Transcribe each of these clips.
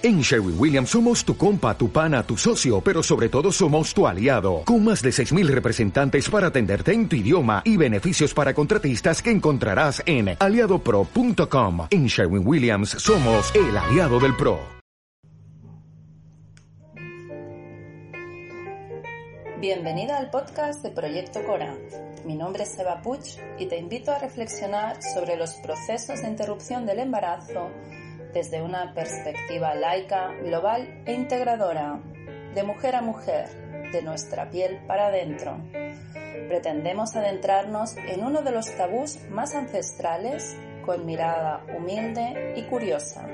En Sherwin Williams somos tu compa, tu pana, tu socio, pero sobre todo somos tu aliado, con más de 6.000 representantes para atenderte en tu idioma y beneficios para contratistas que encontrarás en aliadopro.com. En Sherwin Williams somos el aliado del PRO. Bienvenida al podcast de Proyecto Cora. Mi nombre es Eva Puch y te invito a reflexionar sobre los procesos de interrupción del embarazo desde una perspectiva laica, global e integradora, de mujer a mujer, de nuestra piel para adentro. Pretendemos adentrarnos en uno de los tabús más ancestrales con mirada humilde y curiosa.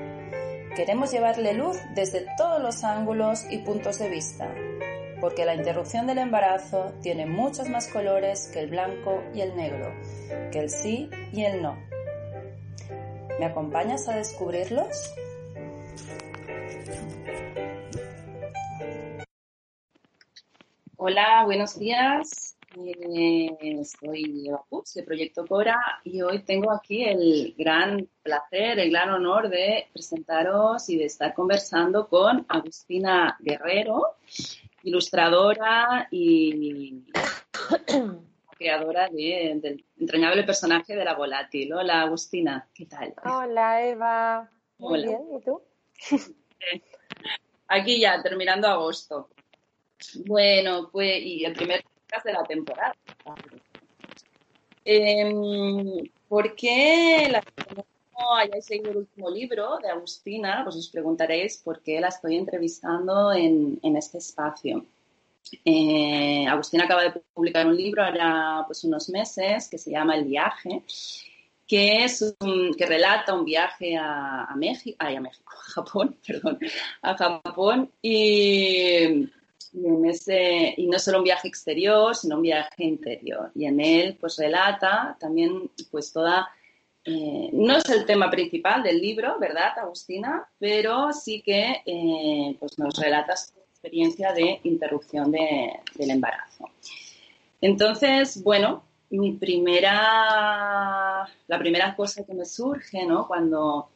Queremos llevarle luz desde todos los ángulos y puntos de vista, porque la interrupción del embarazo tiene muchos más colores que el blanco y el negro, que el sí y el no. ¿Me acompañas a descubrirlos? Hola, buenos días. Eh, soy Eva Putz de Proyecto Cora y hoy tengo aquí el gran placer, el gran honor de presentaros y de estar conversando con Agustina Guerrero, ilustradora y creadora del entrañable personaje de la volátil. Hola, Agustina, ¿qué tal? Hola, Eva. Muy bien, ¿y tú? Aquí ya, terminando agosto. Bueno, pues, y el primer podcast de la temporada. Eh, ¿Por qué la no hayáis seguido el último libro de Agustina? Pues os preguntaréis por qué la estoy entrevistando en, en este espacio. Eh, Agustina acaba de publicar un libro ahora pues unos meses que se llama El viaje, que es que relata un viaje a, México, a México, a Japón, perdón, a Japón y, y no solo un viaje exterior, sino un viaje interior. Y en él pues relata también pues toda eh, no es el tema principal del libro, ¿verdad, Agustina? Pero sí que eh, pues nos relatas experiencia de interrupción del embarazo. Entonces, bueno, mi primera, la primera cosa que me surge, ¿no? Cuando,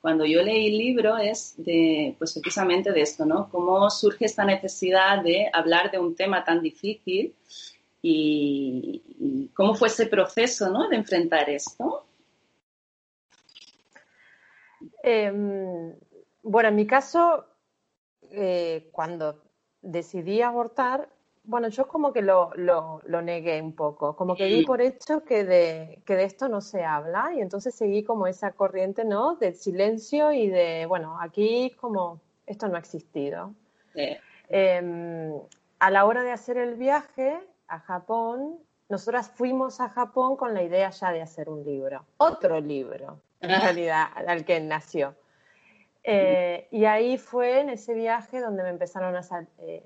cuando yo leí el libro es de, pues precisamente de esto, ¿no? Cómo surge esta necesidad de hablar de un tema tan difícil y, cómo fue ese proceso, ¿no? De enfrentar esto. Em, bueno, en mi caso, eh, cuando decidí abortar, bueno, yo como que lo, lo, negué un poco, como que di por hecho que de, que de esto no se habla y entonces seguí como esa corriente, ¿no? Del silencio y de, bueno, aquí como esto no ha existido. Em, a la hora de hacer el viaje a Japón, nosotras fuimos a Japón con la idea ya de hacer un libro, otro libro, en realidad, al que nació. Eh, y ahí fue en ese viaje donde me empezaron a eh,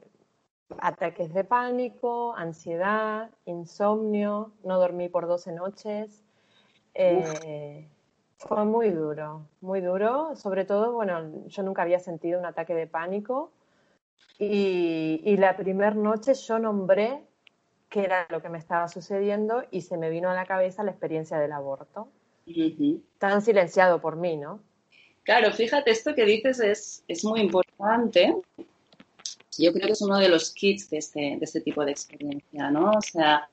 ataques de pánico, ansiedad, insomnio, no dormí por 12 noches. Eh, fue muy duro, muy duro. Sobre todo, bueno, yo nunca había sentido un ataque de pánico. Y, y la primera noche yo nombré qué era lo que me estaba sucediendo y se me vino a la cabeza la experiencia del aborto. Tan silenciado por mí, ¿no? Claro, fíjate, esto que dices es, es muy importante. Yo creo que es uno de los kits de este, de este tipo de experiencia, ¿no? O sea,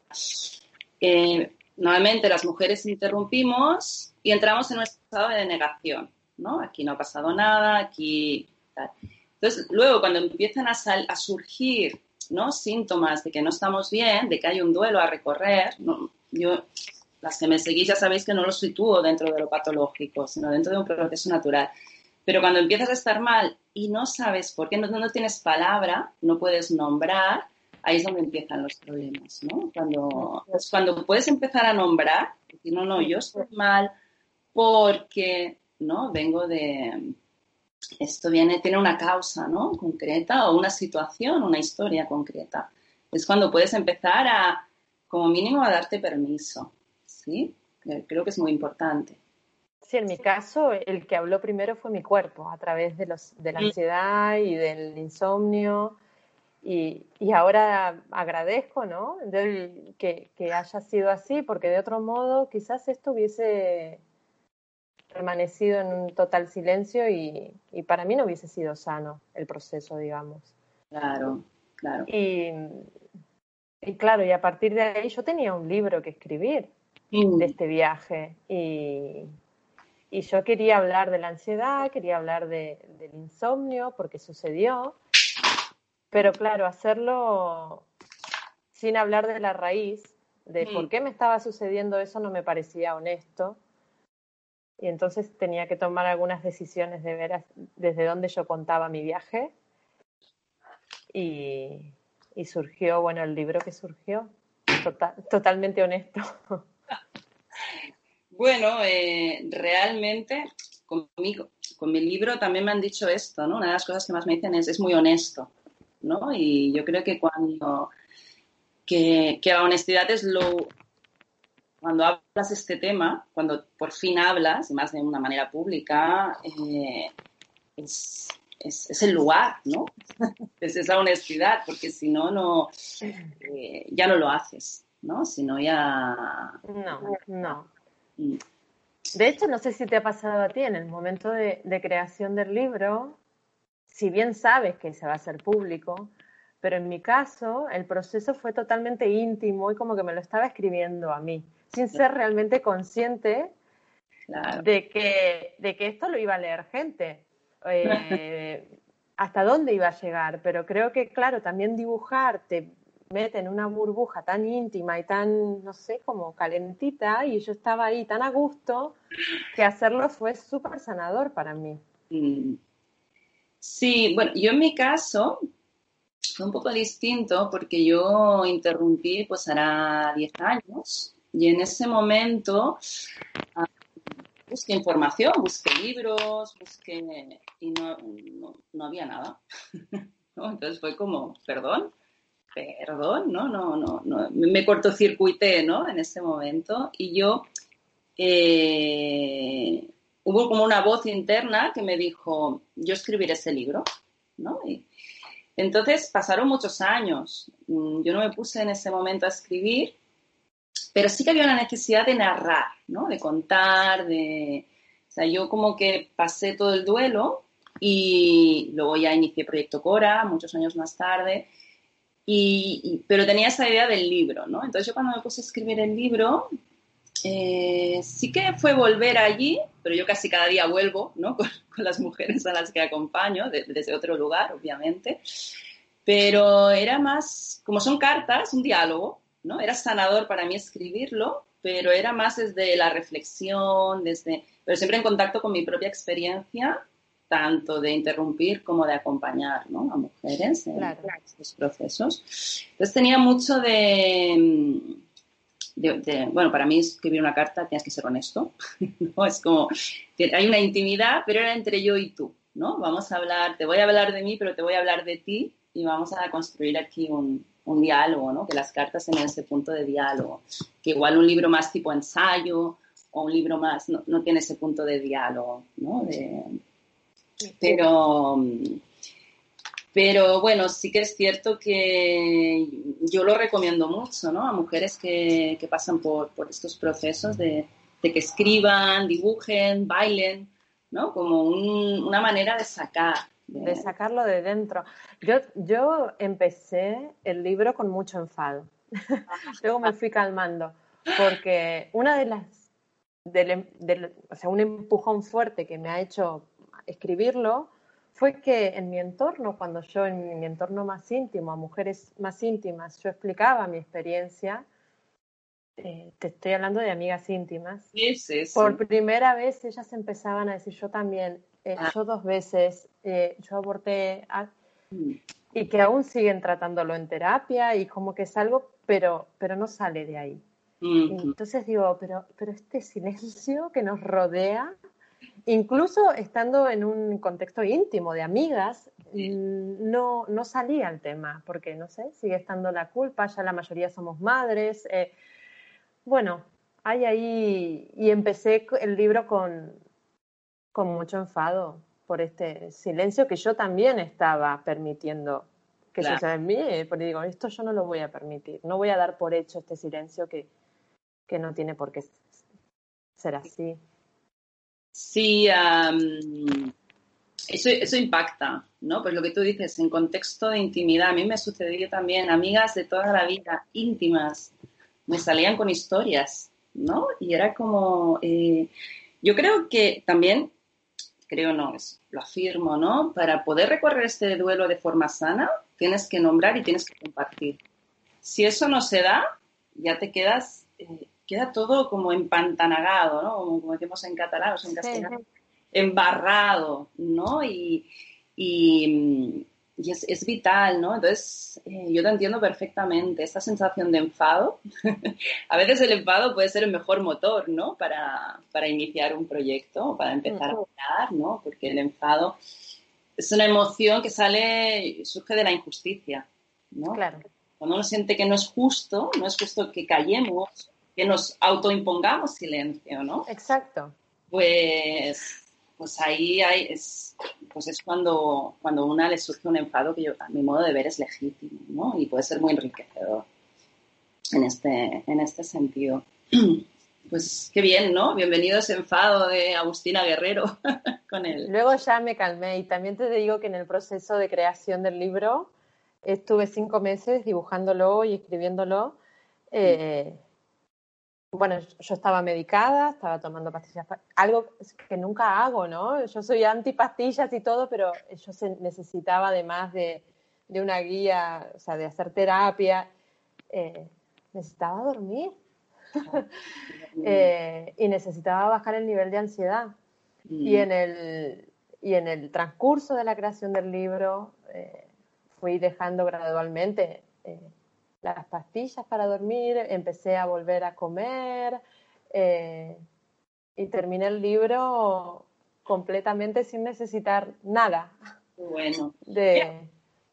normalmente las mujeres interrumpimos y entramos en un estado de negación, ¿no? Aquí no ha pasado nada, aquí... Entonces, luego cuando empiezan a, a surgir ¿no? síntomas de que no estamos bien, de que hay un duelo a recorrer, ¿no? yo las que me seguís ya sabéis que no lo sitúo dentro de lo patológico, sino dentro de un proceso natural. Pero cuando empiezas a estar mal y no sabes por qué, no, no tienes palabra, no puedes nombrar, ahí es donde empiezan los problemas, ¿no? Cuando, pues cuando puedes empezar a nombrar, decir, no, no, yo estoy mal porque, ¿no? Vengo de, esto viene, tiene una causa, ¿no? Concreta o una situación, una historia concreta. Es cuando puedes empezar a, como mínimo, a darte permiso. ¿Sí? Creo que es muy importante. Sí, en mi caso, el que habló primero fue mi cuerpo, a través de, los, de la mm. ansiedad y del insomnio. Y, y ahora agradezco, ¿no? que, que, haya sido así, porque de otro modo quizás esto hubiese permanecido en un total silencio y, para mí no hubiese sido sano el proceso, digamos. Claro, claro. Y, claro, y a partir de ahí yo tenía un libro que escribir mm. de este viaje y, yo quería hablar de la ansiedad, quería hablar del insomnio, porque sucedió, pero claro, hacerlo sin hablar de la raíz, de por mm. qué me estaba sucediendo eso, no me parecía honesto y entonces tenía que tomar algunas decisiones de ver desde dónde yo contaba mi viaje y, surgió, bueno, el libro que surgió, totalmente honesto. Bueno, eh, realmente conmigo, con mi libro también me han dicho esto, ¿no? Una de las cosas que más me dicen es, es muy honesto, ¿no? Y yo creo que cuando, que, la honestidad es lo, cuando hablas este tema, cuando por fin hablas, y más de una manera pública, eh, es, el lugar, ¿no? es esa honestidad, porque si no, no eh, ya no lo haces, ¿no? Si no, ya... No, no. De hecho, no sé si te ha pasado a ti en el momento de, de creación del libro, si bien sabes que se va a hacer público, pero en mi caso el proceso fue totalmente íntimo y como que me lo estaba escribiendo a mí sin ser realmente consciente de, que, de que esto lo iba a leer gente. Eh, hasta dónde iba a llegar, pero creo que, claro, también dibujar te mete en una burbuja tan íntima y tan, no sé, como calentita, y yo estaba ahí tan a gusto que hacerlo fue súper sanador para mí. Sí, bueno, yo en mi caso fue un poco distinto porque yo interrumpí, pues hará 10 años, y en ese momento ah, busqué información, busqué libros, busqué y no, no, había nada. Entonces fue como, perdón, perdón, ¿no? No, no, no. Me cortocircuité, ¿no? En ese momento. Y yo, eh, hubo como una voz interna que me dijo, yo escribiré ese libro, ¿no? Y entonces pasaron muchos años. Mm, yo no me puse en ese momento a escribir pero sí que había una necesidad de narrar, ¿no? De contar, de... O sea, yo como que pasé todo el duelo y luego ya inicié Proyecto Cora muchos años más tarde, y, pero tenía esa idea del libro, ¿no? Entonces yo cuando me puse a escribir el libro, eh, sí que fue volver allí, pero yo casi cada día vuelvo, ¿no? Con, las mujeres a las que acompaño, desde otro lugar, obviamente, pero era más, como son cartas, un diálogo, ¿no? Era sanador para mí escribirlo, pero era más desde la reflexión, desde, pero siempre en contacto con mi propia experiencia, tanto de interrumpir como de acompañar a mujeres en estos procesos. Entonces tenía mucho de, bueno, para mí escribir una carta tienes que ser honesto, ¿no? Es como, hay una intimidad, pero era entre yo y tú, ¿no? Vamos a hablar, te voy a hablar de mí, pero te voy a hablar de ti y vamos a construir aquí un, un diálogo, ¿no? Que las cartas tienen ese punto de diálogo, que igual un libro más tipo ensayo o un libro más no, no tiene ese punto de diálogo, ¿no? Pero, pero bueno, sí que es cierto que yo lo recomiendo mucho, ¿no? A mujeres que, que pasan por, por estos procesos de, de, que escriban, dibujen, bailen, ¿no? Como una manera de sacar de sacarlo de dentro. Yo, yo empecé el libro con mucho enfado. Luego me fui calmando, porque una de las, o sea, un empujón fuerte que me ha hecho escribirlo fue que en mi entorno, cuando yo en mi entorno más íntimo, a mujeres más íntimas, yo explicaba mi experiencia, eh, te estoy hablando de amigas íntimas, por primera vez ellas empezaban a decir, yo también, eh, ah. yo dos veces, eh, yo aborté mm. y que aún siguen tratándolo en terapia y como que es algo, pero, pero no sale de ahí. Entonces digo, pero, pero este silencio que nos rodea, incluso estando en un contexto íntimo de amigas, no, no salía el tema, porque no sé, sigue estando la culpa, ya la mayoría somos madres. Eh, bueno, hay ahí, y empecé el libro con, con mucho enfado por este silencio que yo también estaba permitiendo que suceda en mí, porque digo, esto yo no lo voy a permitir, no voy a dar por hecho este silencio que, que no tiene por qué ser así. Sí, eso, eso impacta, ¿no? Pues lo que tú dices, en contexto de intimidad, a mí me sucedió también, amigas de toda la vida, íntimas, me salían con historias, ¿no? Y era como, eh, yo creo que también, creo no, es, lo afirmo, ¿no? Para poder recorrer este duelo de forma sana, tienes que nombrar y tienes que compartir. Si eso no se da, ya te quedas, eh, queda todo como empantanagado, ¿no? Como, decimos en catalán o en castellano, embarrado, ¿no? Y, y, es, vital, ¿no? Entonces, eh, yo te entiendo perfectamente. Esta sensación de enfado, a veces el enfado puede ser el mejor motor, ¿no? Para, para iniciar un proyecto, para empezar a hablar, ¿no? Porque el enfado es una emoción que sale, surge de la injusticia, ¿no? Claro. Cuando uno siente que no es justo, no es justo que callemos, que nos autoimpongamos silencio, ¿no? Exacto. Pues, pues ahí hay, es, pues es cuando, cuando una le surge un enfado que yo, a mi modo de ver, es legítimo, ¿no? Y puede ser muy enriquecedor en este, en este sentido. Pues qué bien, ¿no? Bienvenido a ese enfado de Agustina Guerrero con él. Luego ya me calmé y también te digo que en el proceso de creación del libro estuve cinco meses dibujándolo y escribiéndolo. Eh, bueno, yo estaba medicada, estaba tomando pastillas, algo que nunca hago, ¿no? Yo soy anti pastillas y todo, pero yo necesitaba además de, una guía, o sea, de hacer terapia, eh, necesitaba dormir eh, y necesitaba bajar el nivel de ansiedad. Y, mm. en el, y en el transcurso de la creación del libro eh, fui dejando gradualmente las pastillas para dormir, empecé a volver a comer y terminé el libro completamente sin necesitar nada. Bueno,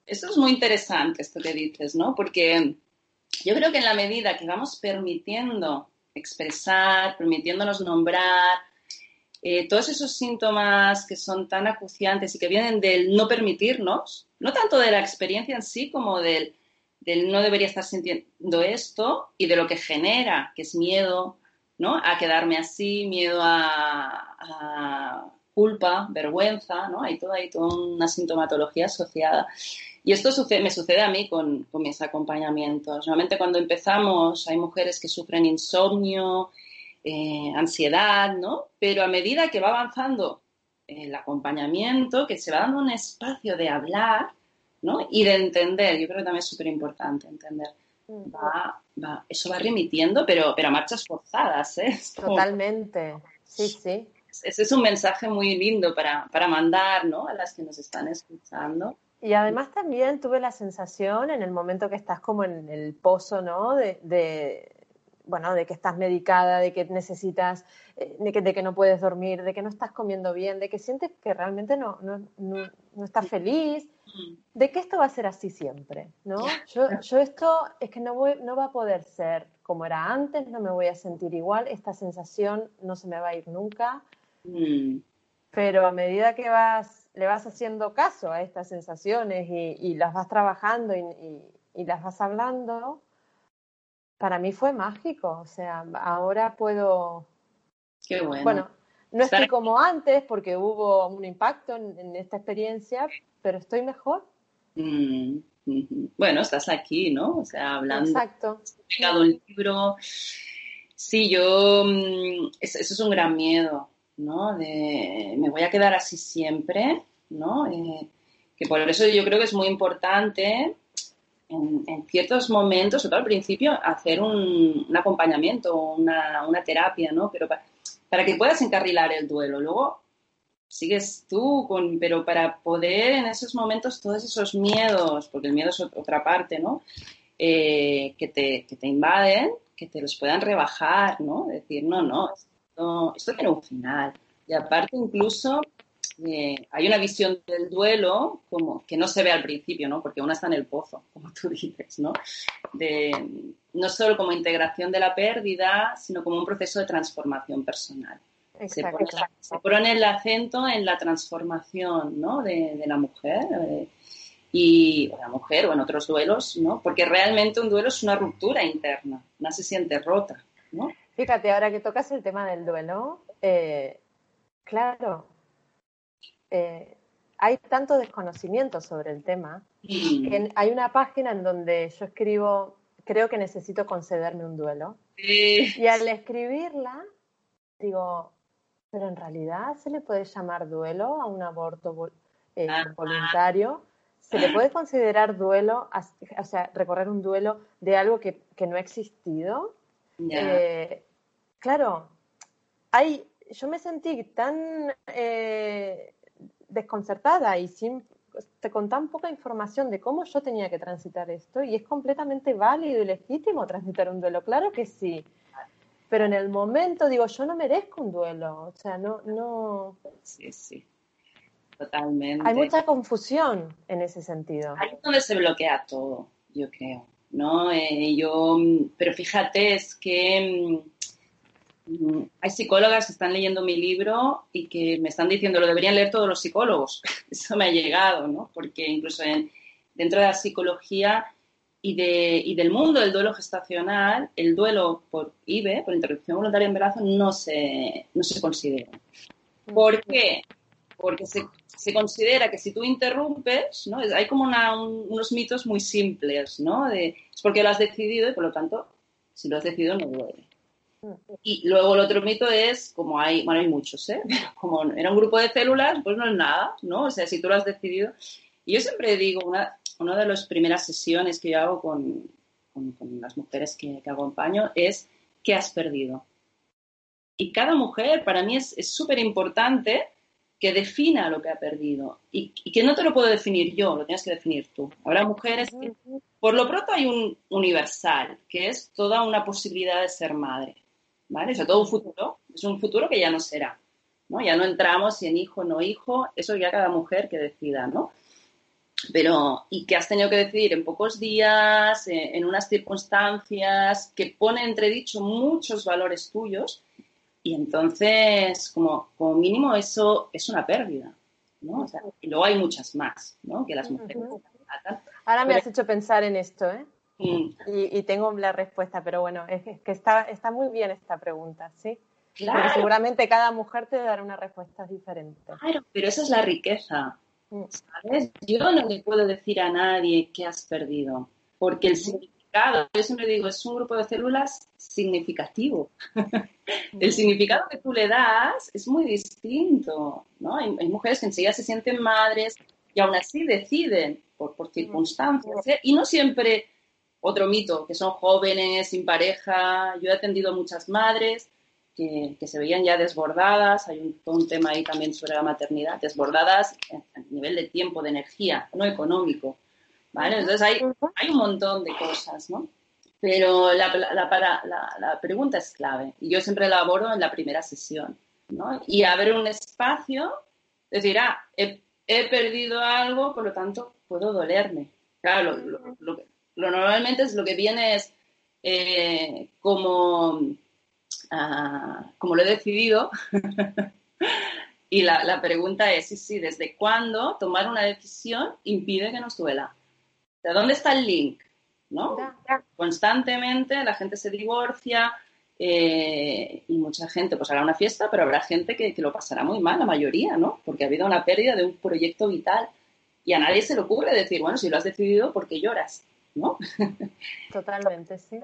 eso es muy interesante esto que dices, ¿no? Porque yo creo que en la medida que vamos permitiendo expresar, permitiéndonos nombrar, eh, todos esos síntomas que son tan acuciantes y que vienen del no permitirnos, no tanto de la experiencia en sí como del, no debería estar sintiendo esto y de lo que genera, que es miedo, ¿no? A quedarme así, miedo a, culpa, vergüenza, ¿no? Hay toda, hay toda una sintomatología asociada. Y esto me sucede a mí con, mis acompañamientos. Normalmente cuando empezamos hay mujeres que sufren insomnio, eh, ansiedad, ¿no? Pero a medida que va avanzando el acompañamiento, que se va dando un espacio de hablar, ¿no? Y de entender, yo creo que también es súper importante entender. Va, va, eso va remitiendo, pero, pero a marchas forzadas, ¿eh? Totalmente, sí, sí. Ese es un mensaje muy lindo para, para mandar, ¿no? A las que nos están escuchando. Y además también tuve la sensación en el momento que estás como en el pozo, ¿no? De, bueno, de que estás medicada, de que necesitas, eh, de, que, de, que, no puedes dormir, de que no estás comiendo bien, de que sientes que realmente no, no, no, estás feliz, de que esto va a ser así siempre, ¿no? Yo, yo esto es que no, voy, no va a poder ser como era antes, no me voy a sentir igual, esta sensación no se me va a ir nunca, mm. pero a medida que vas le vas haciendo caso a estas sensaciones y, las vas trabajando y, las vas hablando, para mí fue mágico. O sea, ahora puedo... Qué bueno. Bueno, no estoy como antes porque hubo un impacto en, esta experiencia, pero estoy mejor. Mm, bueno, estás aquí, ¿no? O sea, hablando. Exacto. He el libro. Sí, yo. Mm, eso es un gran miedo. ¿no? De me voy a quedar así siempre, ¿no? Eh, que por eso yo creo que es muy importante en, ciertos momentos, sobre todo al principio, hacer un, acompañamiento, una, una, terapia, ¿no? Pero para, que puedas encarrilar el duelo. Luego sigues tú, con, pero para poder en esos momentos todos esos miedos, porque el miedo es otra parte, ¿no? Eh, que, te, que te invaden, que te los puedan rebajar, ¿no? Decir, no, no, esto, tiene un final. Y aparte incluso eh, hay una visión del duelo como que no se ve al principio, ¿no? Porque uno está en el pozo, como tú dices, ¿no? De, no solo como integración de la pérdida, sino como un proceso de transformación personal. Se pone, el acento en la transformación ¿no? de, la mujer eh, y o la mujer o en otros duelos, ¿no? Porque realmente un duelo es una ruptura interna, una se siente rota, ¿no? Fíjate, ahora que tocas el tema del duelo, eh, claro, eh, hay tanto desconocimiento sobre el tema. Mm. hay una página en donde yo escribo, creo que necesito concederme un duelo. Y al escribirla, digo, pero en realidad se le puede llamar duelo a un aborto eh, voluntario. Se le puede considerar duelo, o sea, recorrer un duelo de algo que, no ha existido. Eh, claro, hay, yo me sentí tan eh, desconcertada y sin, con tan poca información de cómo yo tenía que transitar esto y es completamente válido y legítimo transitar un duelo, claro que sí. Pero en el momento digo, yo no merezco un duelo, o sea, no, no. Sí, sí, totalmente. Hay mucha confusión en ese sentido. Ahí es donde se bloquea todo, yo creo, ¿no? Eh, yo, pero fíjate, es que Mm, hay psicólogas que están leyendo mi libro y que me están diciendo lo deberían leer todos los psicólogos. Eso me ha llegado, ¿no? Porque incluso dentro de la psicología y, de, del mundo del duelo gestacional, el duelo por IVE, por interrupción voluntaria de embarazo, no se, no se considera. ¿Por qué? Porque se, considera que si tú interrumpes, ¿no? hay como unos mitos muy simples, ¿no? De, es porque lo has decidido y por lo tanto, si lo has decidido no duele. Y luego el otro mito es, como hay, bueno, hay muchos, ¿eh? Como era un grupo de células, pues no es nada, ¿no? O sea, si tú lo has decidido. Y yo siempre digo, una, una de las primeras sesiones que yo hago con, con, las mujeres que, que, acompaño es, ¿qué has perdido? Y cada mujer, para mí es súper importante que defina lo que ha perdido y, y, que no te lo puedo definir yo, lo tienes que definir tú. Habrá mujeres que, por lo pronto hay un universal, que es toda una posibilidad de ser madre. ¿Vale? Eso todo un futuro, es un futuro que ya no será, ¿no? Ya no entramos si en hijo o no hijo, eso ya cada mujer que decida, ¿no? Pero, y que has tenido que decidir en pocos días, eh, en unas circunstancias que pone entredicho muchos valores tuyos, y entonces, como, como mínimo, eso es una pérdida, ¿no? y luego hay muchas más, ¿no? Que las mujeres. Ahora me has hecho pensar en esto, ¿eh? Y, tengo la respuesta, pero bueno, es, que está, está muy bien esta pregunta, ¿sí? Porque seguramente cada mujer te dará una respuesta diferente. Claro, pero esa es la riqueza, mm. ¿sabes? Yo no le puedo decir a nadie qué has perdido, porque el significado, yo siempre digo, es un grupo de células significativo. el significado que tú le das es muy distinto, ¿no? Hay, mujeres que enseguida se sienten madres y aún así deciden por, por circunstancias, ¿eh? y no siempre otro mito, que son jóvenes, sin pareja. Yo he atendido a muchas madres que, se veían ya desbordadas. Hay un, un, tema ahí también sobre la maternidad, desbordadas a nivel de tiempo, de energía, no económico. ¿vale? Entonces hay, hay un montón de cosas, ¿no? Pero la, la, la, pregunta es clave y yo siempre la abordo en la primera sesión. ¿no? Y abre un espacio, decir, ah, he, perdido algo, por lo tanto puedo dolerme. Claro, lo, lo, lo normalmente es lo que viene es eh, como, ah, como lo he decidido. y la, pregunta es, sí, sí, ¿desde cuándo tomar una decisión impide que nos duela? ¿De dónde está el link? ¿No? Constantemente la gente se divorcia eh, y mucha gente pues hará una fiesta, pero habrá gente que, que, lo pasará muy mal, la mayoría, ¿no? Porque ha habido una pérdida de un proyecto vital y a nadie se le ocurre decir, bueno, si lo has decidido, ¿por qué lloras? ¿No? Totalmente, sí.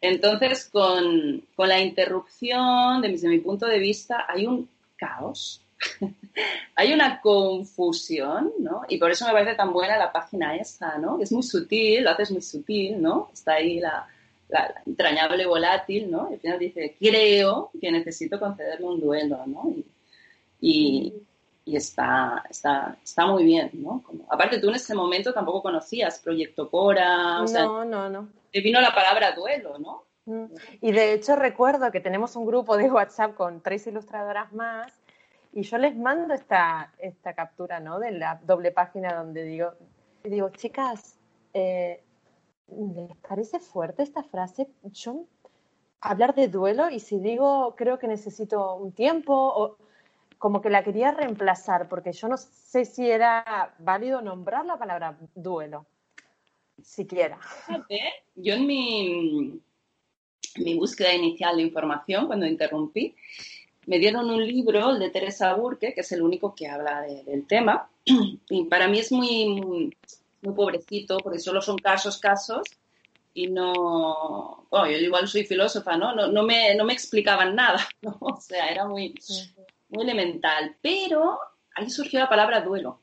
Entonces, con, la interrupción, desde mi punto de vista, hay un caos, hay una confusión, ¿no? Y por eso me parece tan buena la página esa, ¿no? Es muy sutil, lo haces muy sutil, ¿no? Está ahí la, entrañable volátil, ¿no? Y al final dice, creo que necesito concederle un duelo, ¿no? y, y está, está, está muy bien, ¿no? aparte, tú en ese momento tampoco conocías Proyecto Cora, o no, no, no. Te vino la palabra duelo, ¿no? Mm. Y de hecho recuerdo que tenemos un grupo de WhatsApp con tres ilustradoras más y yo les mando esta, esta captura, ¿no? De la doble página donde digo, digo, chicas, eh, ¿les parece fuerte esta frase? Yo hablar de duelo y si digo creo que necesito un tiempo o como que la quería reemplazar, porque yo no sé si era válido nombrar la palabra duelo, siquiera. Yo en mi, mi búsqueda inicial de información, cuando interrumpí, me dieron un libro, el de Teresa Burke, que es el único que habla del tema. Y para mí es muy, muy, pobrecito, porque solo son casos, casos, y no, bueno, yo igual soy filósofa, ¿no? No, no, me, no me explicaban nada, ¿no? O sea, era muy, muy elemental. Pero ahí surgió la palabra duelo.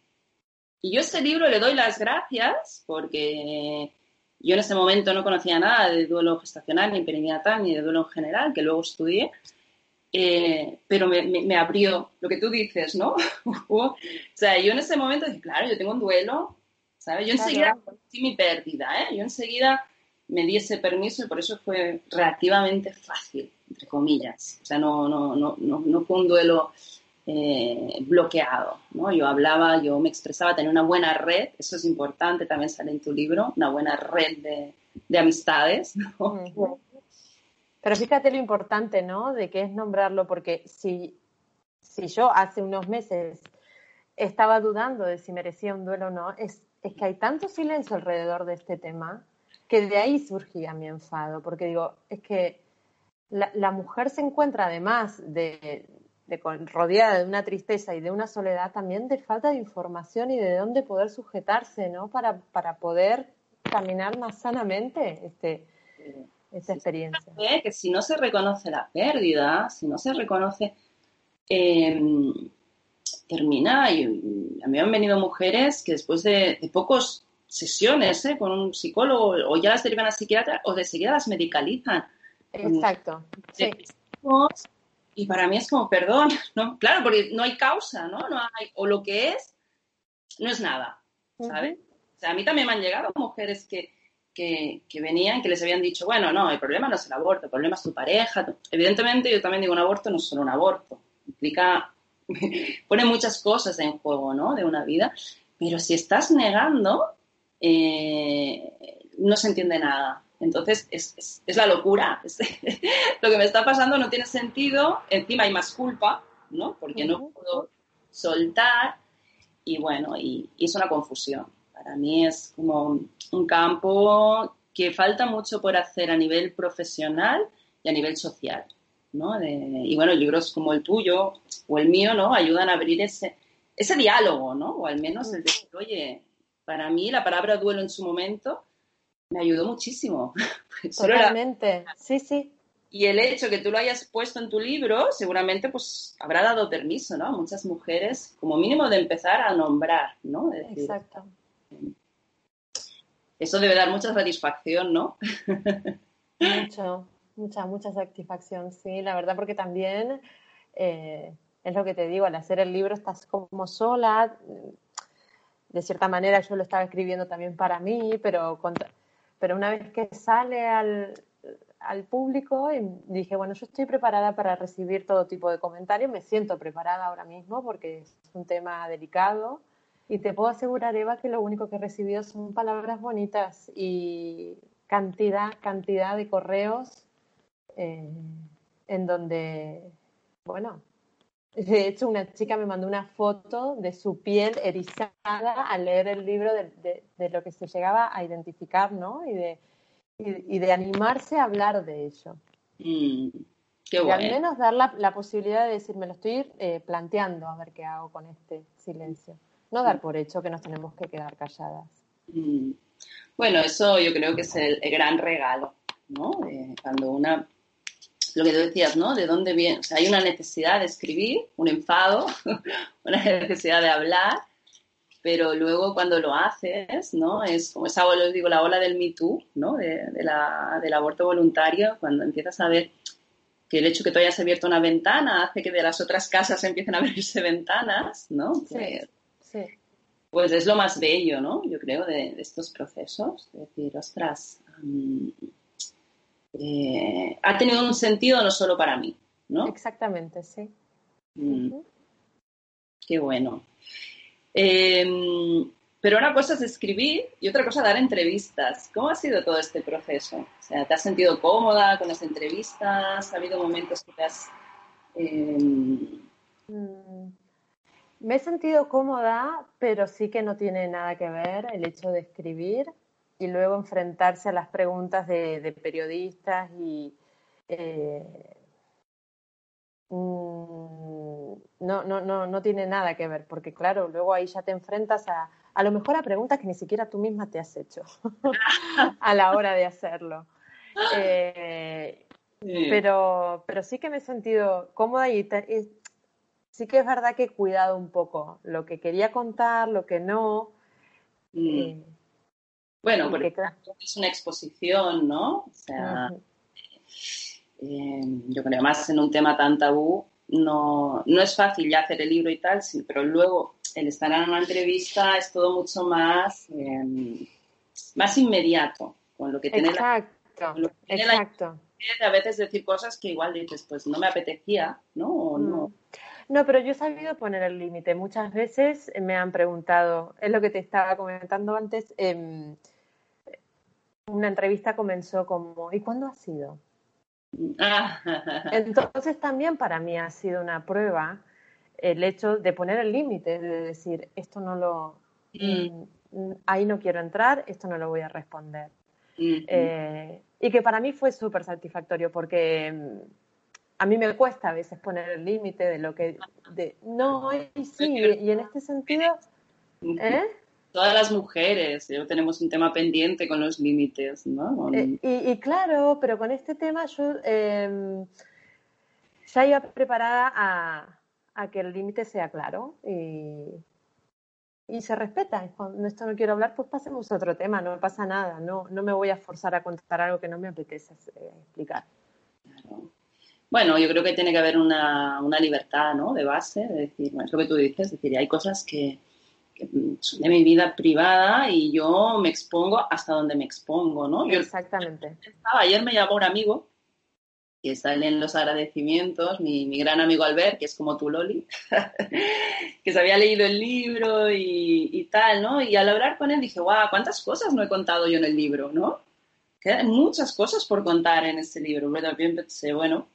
Y yo a este libro le doy las gracias porque yo en ese momento no conocía nada de duelo gestacional, ni perinatal, ni de duelo en general, que luego estudié. Eh, pero me, me, abrió lo que tú dices, ¿no? o sea, yo en ese momento dije, claro, yo tengo un duelo, ¿sabes? Yo enseguida conocí mi pérdida, ¿eh? Yo enseguida me di ese permiso y por eso fue relativamente fácil, entre comillas. O sea, no, no, no, no, fue un duelo eh, bloqueado, ¿no? Yo hablaba, yo me expresaba, tenía una buena red, eso es importante, también sale en tu libro, una buena red de, de amistades, ¿no? Pero fíjate lo importante, ¿no? De qué es nombrarlo, porque si, si yo hace unos meses estaba dudando de si merecía un duelo o no, es, es que hay tanto silencio alrededor de este tema que de ahí surgía mi enfado, porque digo, es que la, la mujer se encuentra además de, de, rodeada de una tristeza y de una soledad también de falta de información y de dónde poder sujetarse, ¿no? Para, para poder caminar más sanamente este, esa experiencia. Que si no se reconoce la pérdida, si no se reconoce, em, termina. Y, a mí me han venido mujeres que después de, pocas sesiones ¿eh? con un psicólogo o ya las derivan a psiquiatra o de seguida las medicalizan. Exacto. Sí. Y para mí es como, perdón, ¿no? Claro, porque no hay causa, ¿no? no hay, o lo que es, no es nada, ¿sabes? O sea, a mí también me han llegado mujeres que, que, venían, que les habían dicho, bueno, no, el problema no es el aborto, el problema es tu pareja. Evidentemente, yo también digo, un aborto no es solo un aborto, implica, pone muchas cosas en juego, ¿no? De una vida, pero si estás negando, eh, no se entiende nada. Entonces, es, es, la locura. lo que me está pasando no tiene sentido, encima hay más culpa, ¿no? Porque no puedo soltar y bueno, y es una confusión. Para mí es como un campo que falta mucho por hacer a nivel profesional y a nivel social. ¿no? y bueno, libros como el tuyo o el mío ¿no? ayudan a abrir ese, ese diálogo, ¿no? o al menos el decir, oye, para mí la palabra duelo en su momento me ayudó muchísimo. Totalmente, sí, sí. Y el hecho que tú lo hayas puesto en tu libro, seguramente pues habrá dado permiso, ¿no? A muchas mujeres, como mínimo, de empezar a nombrar, ¿no? Exacto eso debe dar mucha satisfacción, ¿no? Mucho, mucha, mucha satisfacción, sí, la verdad, porque también eh, es lo que te digo, al hacer el libro estás como sola, de cierta manera yo lo estaba escribiendo también para mí, pero, pero una vez que sale al, al público, dije, bueno, yo estoy preparada para recibir todo tipo de comentarios, me siento preparada ahora mismo porque es un tema delicado. Y te puedo asegurar, Eva, que lo único que he recibido son palabras bonitas y cantidad, cantidad de correos eh, en donde, bueno, de hecho una chica me mandó una foto de su piel erizada al leer el libro de, lo que se llegaba a identificar, ¿no? Y de, y, de animarse a hablar de ello. Mm, y al menos dar la, posibilidad de decir, me lo estoy eh, planteando a ver qué hago con este silencio no dar por hecho que nos tenemos que quedar calladas. Mm. Bueno, eso yo creo que es el, gran regalo, ¿no? cuando una, lo que tú decías, ¿no? De dónde viene, o sea, hay una necesidad de escribir, un enfado, una necesidad de hablar, pero luego cuando lo haces, ¿no? Es como esa, digo, la ola del Me Too, ¿no? De, la, del aborto voluntario, cuando empiezas a ver que el hecho que tú hayas abierto una ventana hace que de las otras casas empiecen a abrirse ventanas, ¿no? Sí. Pues pues es lo más bello, ¿no? Yo creo, de, estos procesos. Es decir, ostras, eh, ha tenido un sentido no solo para mí, ¿no? Exactamente, sí. Mm. Qué bueno. Em, pero una cosa es escribir y otra cosa dar entrevistas. ¿Cómo ha sido todo este proceso? O sea, ¿te has sentido cómoda con las entrevistas? ¿Ha habido momentos que te has... Em, mm. Me he sentido cómoda, pero sí que no tiene nada que ver el hecho de escribir y luego enfrentarse a las preguntas de, periodistas y, eh, mm, no, no, no, no tiene nada que ver, porque claro, luego ahí ya te enfrentas a, a lo mejor a preguntas que ni siquiera tú misma te has hecho a la hora de hacerlo. Eh, pero, pero sí que me he sentido cómoda y, sí que es verdad que he cuidado un poco lo que quería contar, lo que no. Mm. Eh, bueno, porque es una exposición, ¿no? O sea, eh, yo creo más en un tema tan tabú, no, no es fácil ya hacer el libro y tal, sí, pero luego el estar en una entrevista es todo mucho más, em, más inmediato, con lo que tiene exacto, la, exacto. a veces decir cosas que igual dices, pues no me apetecía, ¿no? no. Mm. No, pero yo he sabido poner el límite. Muchas veces me han preguntado, es lo que te estaba comentando antes, em, una entrevista comenzó como, ¿y cuándo ha sido? Ah. Entonces también para mí ha sido una prueba el hecho de poner el límite, de decir, esto no lo, mm. Mm, ahí no quiero entrar, esto no lo voy a responder. Eh, y que para mí fue súper satisfactorio porque a mí me cuesta a veces poner el límite de lo que... De, no, y sí, y en este sentido... ¿eh? Todas las mujeres tenemos un tema pendiente con los límites, ¿no? Eh, y, claro, pero con este tema yo em, ya iba preparada a, a que el límite sea claro y, y se respeta. Cuando esto no quiero hablar, pues pasemos a otro tema, no pasa nada, no, no me voy a forzar a contar algo que no me apetece eh, explicar. Claro. Bueno, yo creo que tiene que haber una, una libertad, ¿no? De base, de decir, bueno, es lo que tú dices, es decir, hay cosas que, son de mi vida privada y yo me expongo hasta donde me expongo, ¿no? Exactamente. estaba, ayer me llamó un amigo que está en los agradecimientos, mi, mi, gran amigo Albert, que es como tu Loli, que se había leído el libro y, y, tal, ¿no? Y al hablar con él dije, guau, ¿cuántas cosas no he contado yo en el libro, ¿no? Quedan muchas cosas por contar en este libro. Pero también pensé, bueno,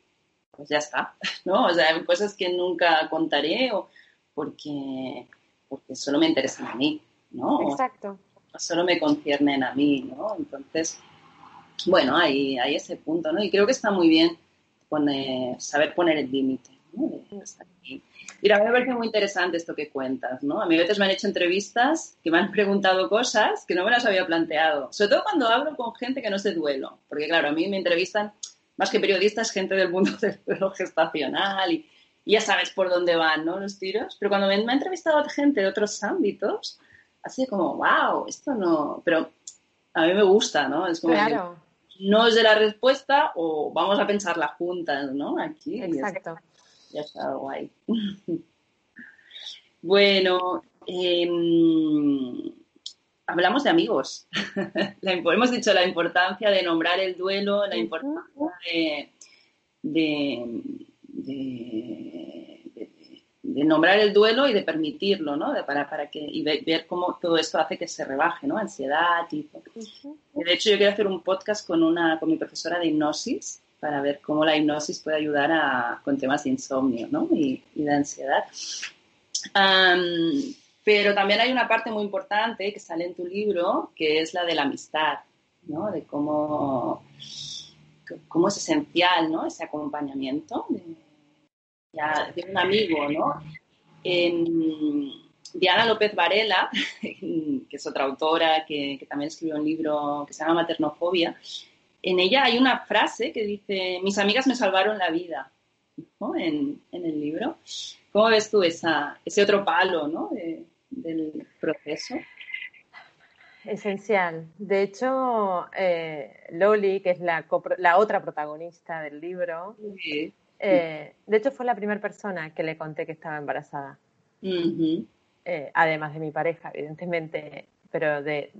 pues ya está, ¿no? O sea, hay cosas que nunca contaré o porque, porque solo me interesan a mí, ¿no? Exacto. O solo me conciernen a mí, ¿no? Entonces, bueno, hay, hay ese punto, ¿no? Y creo que está muy bien poner, saber poner el límite, ¿no? Mira, me parece muy interesante esto que cuentas, ¿no? A mí a veces me han hecho entrevistas que me han preguntado cosas que no me las había planteado. Sobre todo cuando hablo con gente que no es de duelo. Porque, claro, a mí me entrevistan más que periodistas, gente del mundo del duelo gestacional y, ya sabes por dónde van, ¿no? Los tiros. Pero cuando me, ha entrevistado gente de otros ámbitos, ha sido como, wow, esto no. Pero a mí me gusta, ¿no? Es como. Claro. no es de la respuesta o vamos a pensarla juntas, ¿no? Aquí. Exacto. Ya está, guay. bueno, eh, hablamos de amigos. hemos dicho la importancia de nombrar el duelo, la importancia de, nombrar el duelo y de permitirlo, ¿no? para, para que, y ver, cómo todo esto hace que se rebaje, ¿no? Ansiedad y De hecho, yo quiero hacer un podcast con, una, con mi profesora de hipnosis para ver cómo la hipnosis puede ayudar a, con temas de insomnio, ¿no? Y, de ansiedad. Pero también hay una parte muy importante que sale en tu libro, que es la de la amistad, ¿no? De cómo, cómo es esencial, ¿no? Ese acompañamiento de, un amigo, ¿no? Diana López Varela, que es otra autora que, también escribió un libro que se llama Maternofobia, en ella hay una frase que dice, mis amigas me salvaron la vida, ¿no? en, en, el libro. ¿Cómo ves tú esa, ese otro palo, ¿no? Del proceso? Esencial. De hecho, eh, Loli, que es la, la, otra protagonista del libro, eh, de hecho fue la primera persona que le conté que estaba embarazada. Eh, además de mi pareja, evidentemente, pero de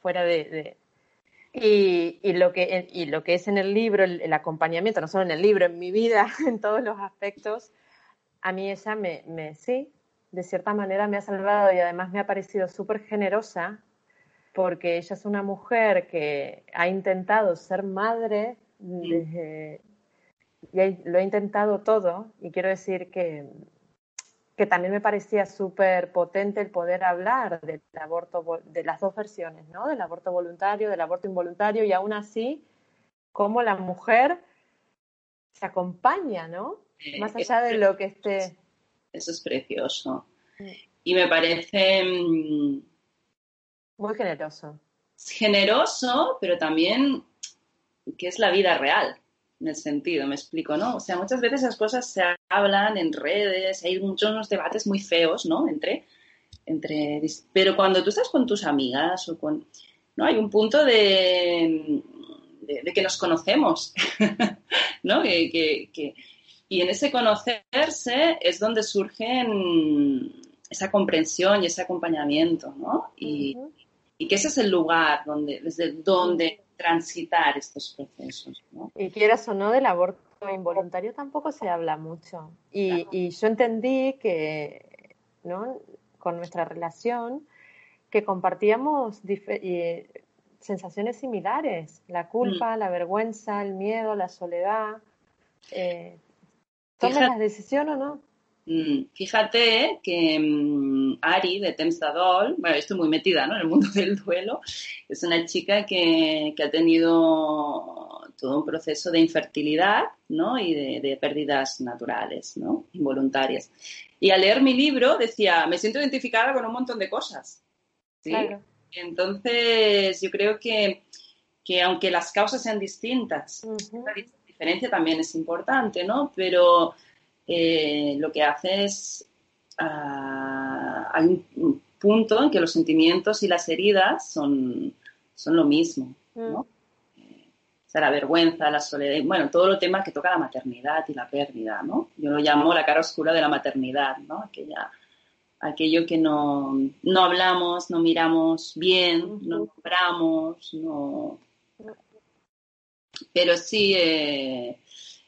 fuera de... y, y, lo que, y lo que es en el libro, el, el, acompañamiento, no solo en el libro, en mi vida, en todos los aspectos, a mí ella me, me sí, de cierta manera me ha salvado y además me ha parecido súper generosa porque ella es una mujer que ha intentado ser madre desde, y lo ha intentado todo y quiero decir que, que también me parecía súper potente el poder hablar del aborto, de las dos versiones, ¿no? Del aborto voluntario, del aborto involuntario y aún así, cómo la mujer se acompaña, ¿no? Más allá de lo que esté. Eso es precioso. Y me parece mm, Muy generoso. generoso, pero también que es la vida real, en el sentido, me explico, ¿no? O sea, muchas veces esas cosas se hablan en redes, hay muchos unos debates muy feos, ¿no? Entre, entre, pero cuando tú estás con tus amigas o con, ¿no? Hay un punto de, de, de que nos conocemos, ¿no? Que, que- que- y en ese conocerse es donde surgen esa comprensión y ese acompañamiento, ¿no? Y, que ese es el lugar donde, desde donde transitar estos procesos, ¿no? Y quieras o no, del aborto involuntario tampoco se habla mucho. Y, y yo entendí que, ¿no? Con nuestra relación, que compartíamos y, sensaciones similares. La culpa, la vergüenza, el miedo, la soledad. Eh, ¿Tomas Fíjate- la decisión o no? Mm, Fíjate que mm, Ari de Temps d'Adol, bueno, estoy muy metida ¿no? en el mundo del duelo, es una chica que, que ha tenido todo un proceso de infertilidad ¿no? y de, de pérdidas naturales, ¿no? involuntarias. Y al leer mi libro decía, me siento identificada con un montón de cosas. ¿sí? Claro. Entonces, yo creo que, que aunque las causas sean distintas, diferencia también es importante, ¿no? Pero eh, lo que hace es, ah, hay un, un punto en que los sentimientos y las heridas son, son lo mismo, ¿no? O sea, la vergüenza, la soledad, bueno, todo el tema que toca la maternidad y la pérdida, ¿no? Yo lo llamo la cara oscura de la maternidad, ¿no? Aquella, aquello que no, no hablamos, no miramos bien, no nombramos, no... Pero sí, eh,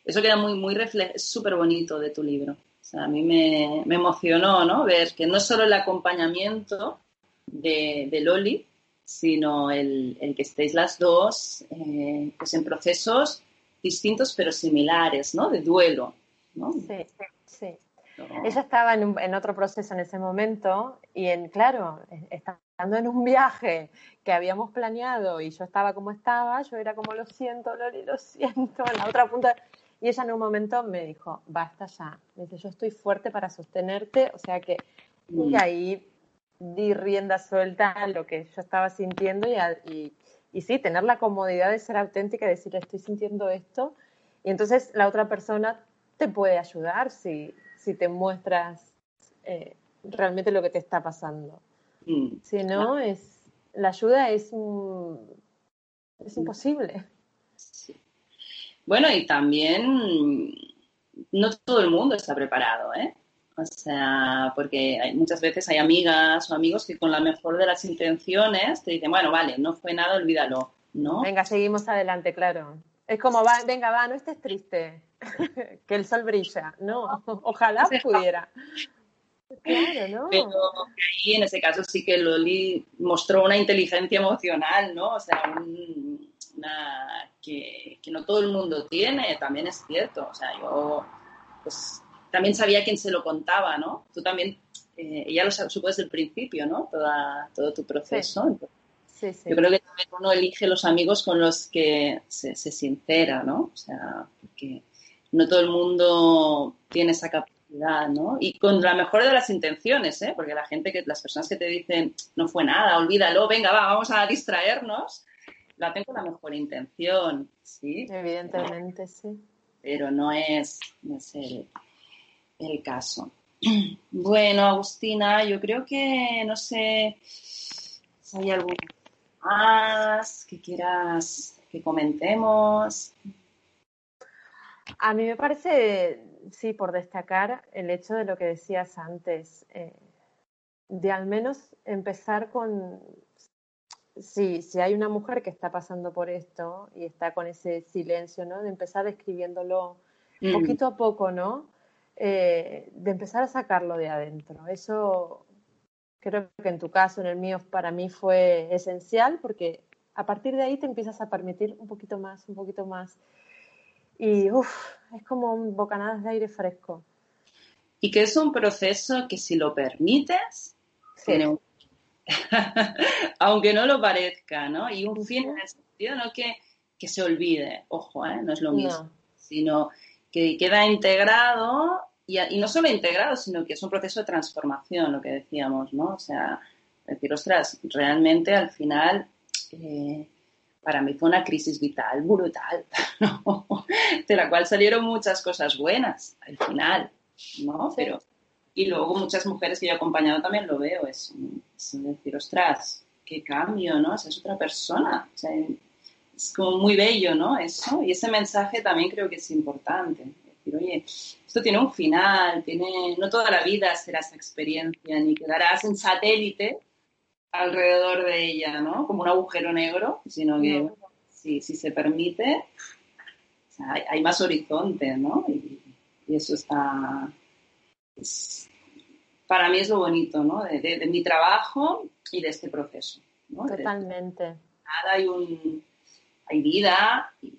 eso queda muy, muy súper bonito de tu libro. O sea, a mí me, me emocionó, ¿no? Ver que no solo el acompañamiento de, de Loli, sino el, el que estéis las dos eh, pues en procesos distintos pero similares, ¿no? De duelo, ¿no? Sí, sí. Ella estaba en, un- en otro proceso en ese momento y en, claro, e- estando en un viaje que habíamos planeado y yo estaba como estaba, yo era como lo siento, Loli, lo siento, en la otra punta. Y ella en un momento me dijo, basta ya. Me dice, yo estoy fuerte para sostenerte, o sea que, y Mm. ahí di rienda suelta a lo que yo estaba sintiendo y, a- y, y sí, tener la comodidad de ser auténtica y decir, estoy sintiendo esto. Y entonces la otra persona te puede ayudar si, si te muestras eh, realmente lo que te está pasando. Mm. Si no, es, la ayuda es, mm, es imposible. Sí. Bueno, y también mm, no todo el mundo está preparado, ¿eh? O sea, porque hay, muchas veces hay amigas o amigos que con la mejor de las intenciones te dicen, bueno, vale, no fue nada, olvídalo, ¿no? Venga, seguimos adelante, claro. Es como, va, venga, va, no estés triste, que el sol brilla. No, ojalá pudiera. Claro, ¿no? Pero ahí en ese caso sí que Loli mostró una inteligencia emocional, ¿no? O sea, un- una, que, que no todo el mundo tiene, también es cierto. O sea, yo pues también sabía quién se lo contaba, ¿no? Tú también, eh, ella lo supo desde el principio, ¿no? Toda, todo tu proceso. Entonces, Sí, sí. Yo creo que también uno elige los amigos con los que se, se sincera, ¿no? O sea, porque no todo el mundo tiene esa capacidad, ¿no? Y con la mejor de las intenciones, ¿eh? Porque la gente, que las personas que te dicen, no fue nada, olvídalo, venga, va, vamos a distraernos, lo hacen con la mejor intención, ¿sí? Evidentemente, sí. Pero no es, no es el, el caso. Bueno, Agustina, yo creo que, no sé si hay algo más que quieras que comentemos. A mí me parece, sí, por destacar el hecho de lo que decías antes, eh, de al menos empezar con, sí, si hay una mujer que está pasando por esto y está con ese silencio, ¿no? De empezar describiéndolo Mm, poquito a poco, ¿no? Eh, de empezar a sacarlo de adentro. Eso creo que en tu caso, en el mío, para mí fue esencial porque a partir de ahí te empiezas a permitir un poquito más, un poquito más. Y uff, es como un bocanadas de aire fresco. Y que es un proceso que si lo permites, Sí. tiene un aunque no lo parezca, ¿no? Y un fin en el sentido no que, que se olvide, ojo, ¿eh? no es lo mismo, No. sino que queda integrado y, no solo integrado, sino que es un proceso de transformación, lo que decíamos, ¿no? O sea, decir, ostras, realmente al final eh, para mí fue una crisis vital brutal, ¿no? de la cual salieron muchas cosas buenas al final, ¿no? Pero, y luego muchas mujeres que yo he acompañado también lo veo, es, decir, ostras, qué cambio, ¿no? O sea, es otra persona, o sea, es como muy bello, ¿no? Eso, y ese mensaje también creo que es importante. Decir, oye, esto tiene un final, tiene, no toda la vida será esa experiencia, ni quedarás en satélite alrededor de ella, ¿no? Como un agujero negro, sino que si, se permite, hay, más horizonte, ¿no? Y, eso está... para mí es lo bonito, ¿no? De, mi trabajo y de este proceso. ¿no? Totalmente. nada, hay un... Hay vida y,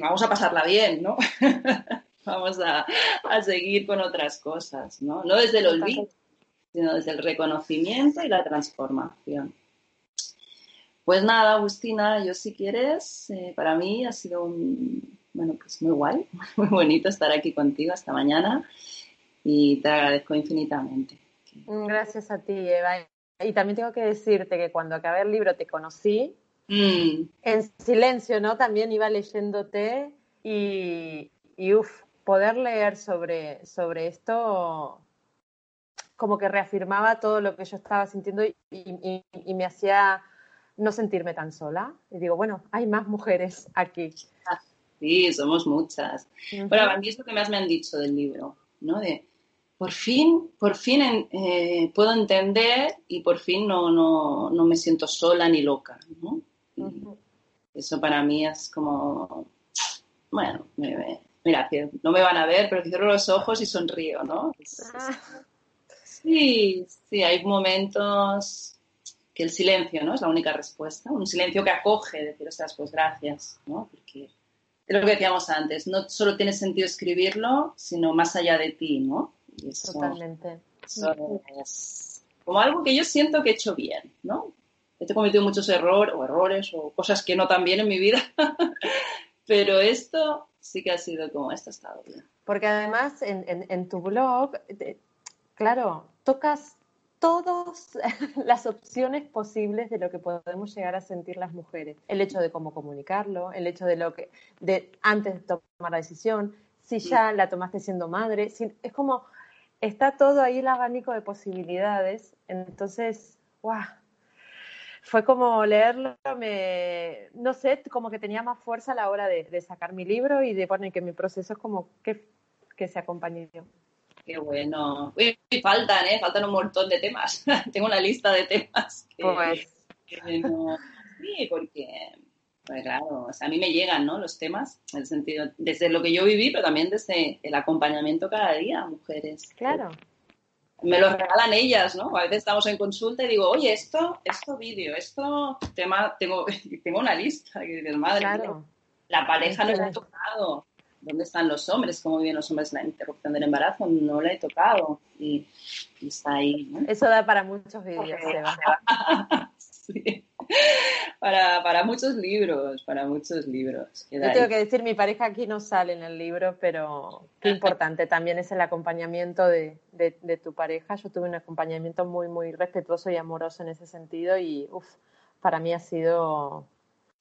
vamos a pasarla bien, ¿no? vamos a, a, seguir con otras cosas, ¿no? No desde el olvido, sino desde el reconocimiento y la transformación. Pues nada, Agustina, yo si quieres, eh, para mí ha sido un, bueno, pues muy guay, muy bonito estar aquí contigo esta mañana y te agradezco infinitamente. Gracias a ti, Eva. Y también tengo que decirte que cuando acabé el libro te conocí mm. en silencio, ¿no? También iba leyéndote y, y uff, poder leer sobre, sobre esto como que reafirmaba todo lo que yo estaba sintiendo y, me hacía no sentirme tan sola. Y digo, bueno, hay más mujeres aquí. sí, somos muchas. Bueno, a mí es lo que más me han dicho del libro, ¿no? De, por fin, por fin eh, puedo entender y por fin no, no, no, me siento sola ni loca, ¿no? Eso para mí es como, bueno, mira, no me van a ver, pero cierro los ojos y sonrío, ¿no? Ah. Sí, sí, hay momentos que el silencio, ¿no? Es la única respuesta, un silencio que acoge, decir, ostras, pues gracias, ¿no? Porque es lo que decíamos antes, no solo tiene sentido escribirlo, sino más allá de ti, ¿no? Totalmente. es como algo que yo siento que he hecho bien, ¿no? He cometido muchos errores o errores o cosas que no tan bien en mi vida, pero esto sí que ha sido como, esto ha estado bien. Porque además en, en tu blog, claro, tocas todas las opciones posibles de lo que podemos llegar a sentir las mujeres. El hecho de cómo comunicarlo, el hecho de lo que, de antes de tomar la decisión, si ya la tomaste siendo madre, es como, está todo ahí el abanico de posibilidades. Entonces, ¡guau! Fue como leerlo, no sé, como que tenía más fuerza a la hora de, sacar mi libro y de poner que mi proceso es como que, que se acompañe yo. Qué bueno. Uy, faltan, ¿eh? Faltan un montón de temas. Tengo una lista de temas. Que, pues. Sí, porque, pues claro, a mí me llegan, ¿no? Los temas, en el sentido, desde lo que yo viví, pero también desde el acompañamiento cada día a mujeres. Claro. Me los regalan ellas, ¿no? A veces estamos en consulta y digo, oye, esto, esto vídeo, esto tema, tengo, tengo una lista. Y dices, madre, claro. la pareja no ha tocado ¿dónde están los hombres? ¿Cómo viven los hombres la interrupción del embarazo? No la he tocado y, está ahí. Eso da para muchos vídeos, sí. Para, para, muchos libros, para muchos libros. Yo tengo que decir, mi pareja aquí no sale en el libro, pero qué importante también es el acompañamiento de, de, tu pareja. Yo tuve un acompañamiento muy, muy respetuoso y amoroso en ese sentido y, uff, para mí ha sido,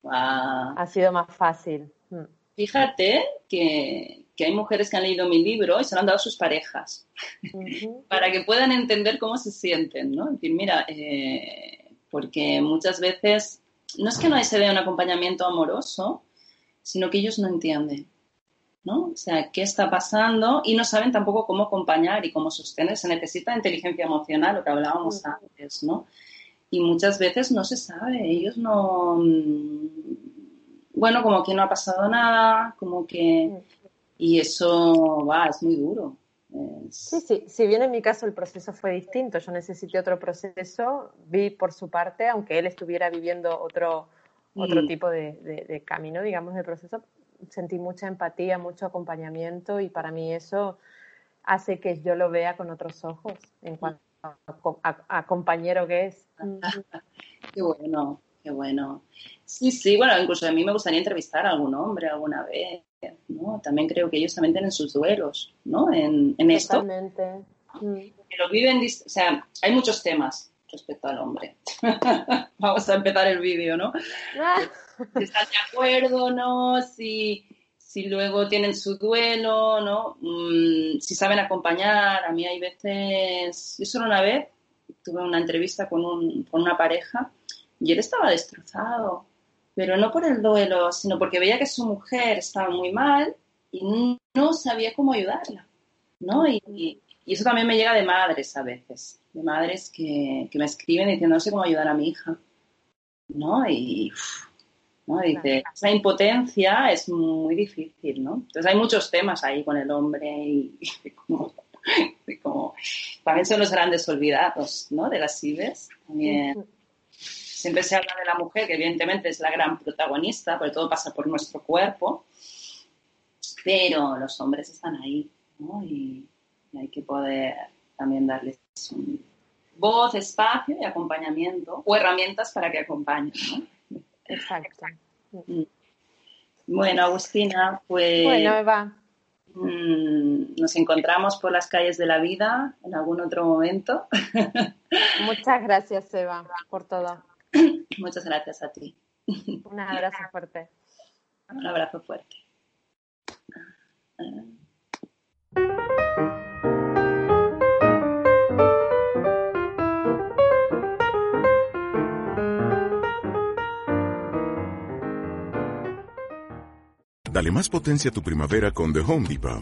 ha sido más fácil. Mm. Fíjate que, hay mujeres que han leído mi libro y se lo han dado a sus parejas para que puedan entender cómo se sienten, ¿no? En fin, mira, eh, porque muchas veces no es que no se vea un acompañamiento amoroso, sino que ellos no entienden, ¿no? O sea, qué está pasando y no saben tampoco cómo acompañar y cómo sostener. Se necesita inteligencia emocional, lo que hablábamos antes, ¿no? Y muchas veces no se sabe, ellos no bueno, como que no ha pasado nada, como que... Y eso, va, es muy duro. Sí, sí, si bien en mi caso el proceso fue distinto, yo necesité otro proceso, vi por su parte, aunque él estuviera viviendo otro, otro mm. tipo de, camino, digamos, de proceso, sentí mucha empatía, mucho acompañamiento y para mí eso hace que yo lo vea con otros ojos en cuanto a, compañero que es. Qué bueno, Qué bueno. Sí, sí, bueno, incluso a mí me gustaría entrevistar a algún hombre alguna vez, ¿no? También creo que ellos también tienen sus duelos, ¿no? En, en esto. Totalmente. Mm. Que lo viven, o sea, hay muchos temas respecto al hombre. Vamos a empezar el vídeo, ¿no? Ah, si están de acuerdo, ¿no? Si, si luego tienen su duelo, ¿no? Mm, si saben acompañar. A mí hay veces, yo solo una vez tuve una entrevista con, un, con una pareja y él estaba destrozado, pero no por el duelo, sino porque veía que su mujer estaba muy mal y no sabía cómo ayudarla, ¿no? Y, y- y eso también me llega de madres a veces, de madres que, que me escriben diciendo no sé cómo ayudar a mi hija, ¿no? Y, ¿no? Y dice, esa impotencia es muy difícil, ¿no? Entonces hay muchos temas ahí con el hombre y, y como, y como- también son los grandes olvidados, ¿no? De las IBES. También siempre se habla de la mujer, que evidentemente es la gran protagonista, porque todo pasa por nuestro cuerpo, pero los hombres están ahí, ¿no? Y, y hay que poder también darles un voz, espacio y acompañamiento, o herramientas para que acompañen, ¿no? Exacto. Bueno, Agustina, pues Bueno, Eva, mm, nos encontramos por las calles de la vida en algún otro momento. muchas gracias, Eva, por todo. Muchas gracias a ti. Un abrazo fuerte. Un abrazo fuerte. Dale más potencia a tu primavera con The Home Depot.